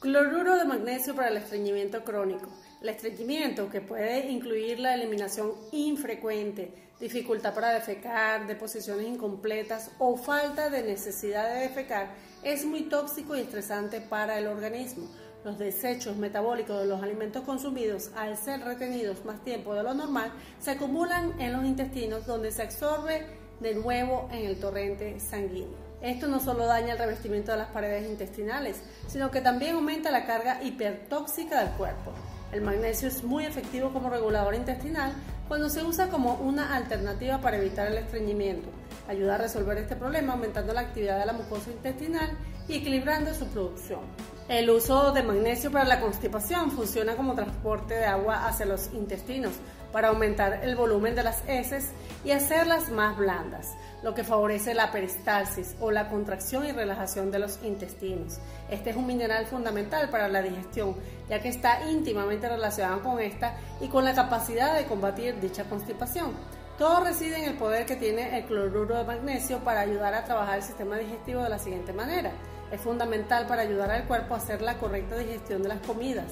Cloruro de magnesio para el estreñimiento crónico. El estreñimiento, que puede incluir la eliminación infrecuente, dificultad para defecar, deposiciones incompletas o falta de necesidad de defecar, es muy tóxico y estresante para el organismo. Los desechos metabólicos de los alimentos consumidos, al ser retenidos más tiempo de lo normal, se acumulan en los intestinos donde se absorbe de nuevo en el torrente sanguíneo. Esto no solo daña el revestimiento de las paredes intestinales, sino que también aumenta la carga hipertóxica del cuerpo. El magnesio es muy efectivo como regulador intestinal cuando se usa como una alternativa para evitar el estreñimiento. Ayuda a resolver este problema aumentando la actividad de la mucosa intestinal y equilibrando su producción. El uso de magnesio para la constipación funciona como transporte de agua hacia los intestinos para aumentar el volumen de las heces y hacerlas más blandas, lo que favorece la peristalsis o la contracción y relajación de los intestinos. Este es un mineral fundamental para la digestión, ya que está íntimamente relacionado con esta y con la capacidad de combatir dicha constipación. Todo reside en el poder que tiene el cloruro de magnesio para ayudar a trabajar el sistema digestivo de la siguiente manera. Es fundamental para ayudar al cuerpo a hacer la correcta digestión de las comidas.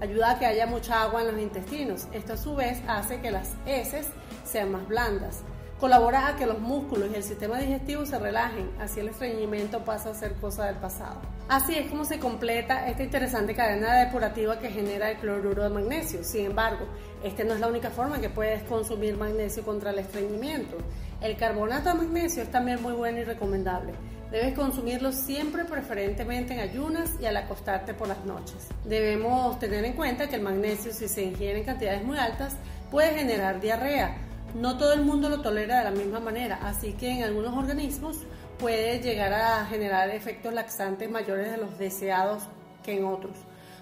Ayuda a que haya mucha agua en los intestinos. Esto a su vez hace que las heces sean más blandas. Colabora a que los músculos y el sistema digestivo se relajen, así el estreñimiento pasa a ser cosa del pasado. Así es como se completa esta interesante cadena depurativa que genera el cloruro de magnesio. Sin embargo, esta no es la única forma que puedes consumir magnesio contra el estreñimiento. El carbonato de magnesio es también muy bueno y recomendable. Debes consumirlo siempre preferentemente en ayunas y al acostarte por las noches. Debemos tener en cuenta que el magnesio si se ingiere en cantidades muy altas puede generar diarrea no todo el mundo lo tolera de la misma manera, así que en algunos organismos puede llegar a generar efectos laxantes mayores de los deseados que en otros.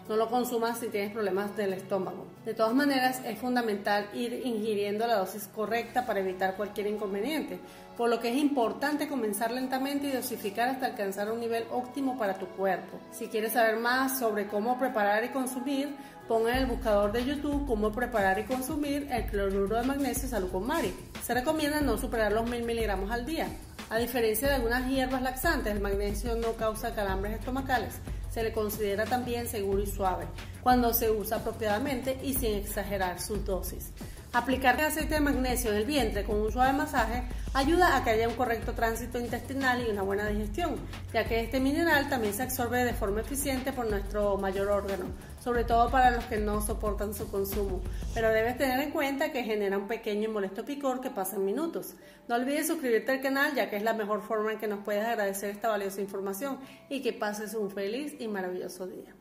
No lo consumas si tienes problemas del estómago. De todas maneras, es fundamental ir ingiriendo la dosis correcta para evitar cualquier inconveniente, por lo que es importante comenzar lentamente y dosificar hasta alcanzar un nivel óptimo para tu cuerpo. Si quieres saber más sobre cómo preparar y consumir, pon en el buscador de YouTube cómo preparar y consumir el cloruro de magnesio salud con Mari. Se recomienda no superar los 1000 miligramos al día. A diferencia de algunas hierbas laxantes, el magnesio no causa calambres estomacales se le considera también seguro y suave cuando se usa apropiadamente y sin exagerar sus dosis. Aplicar aceite de magnesio en el vientre con un suave masaje ayuda a que haya un correcto tránsito intestinal y una buena digestión, ya que este mineral también se absorbe de forma eficiente por nuestro mayor órgano, sobre todo para los que no soportan su consumo. Pero debes tener en cuenta que genera un pequeño y molesto picor que pasa en minutos. No olvides suscribirte al canal, ya que es la mejor forma en que nos puedes agradecer esta valiosa información y que pases un feliz y maravilloso día.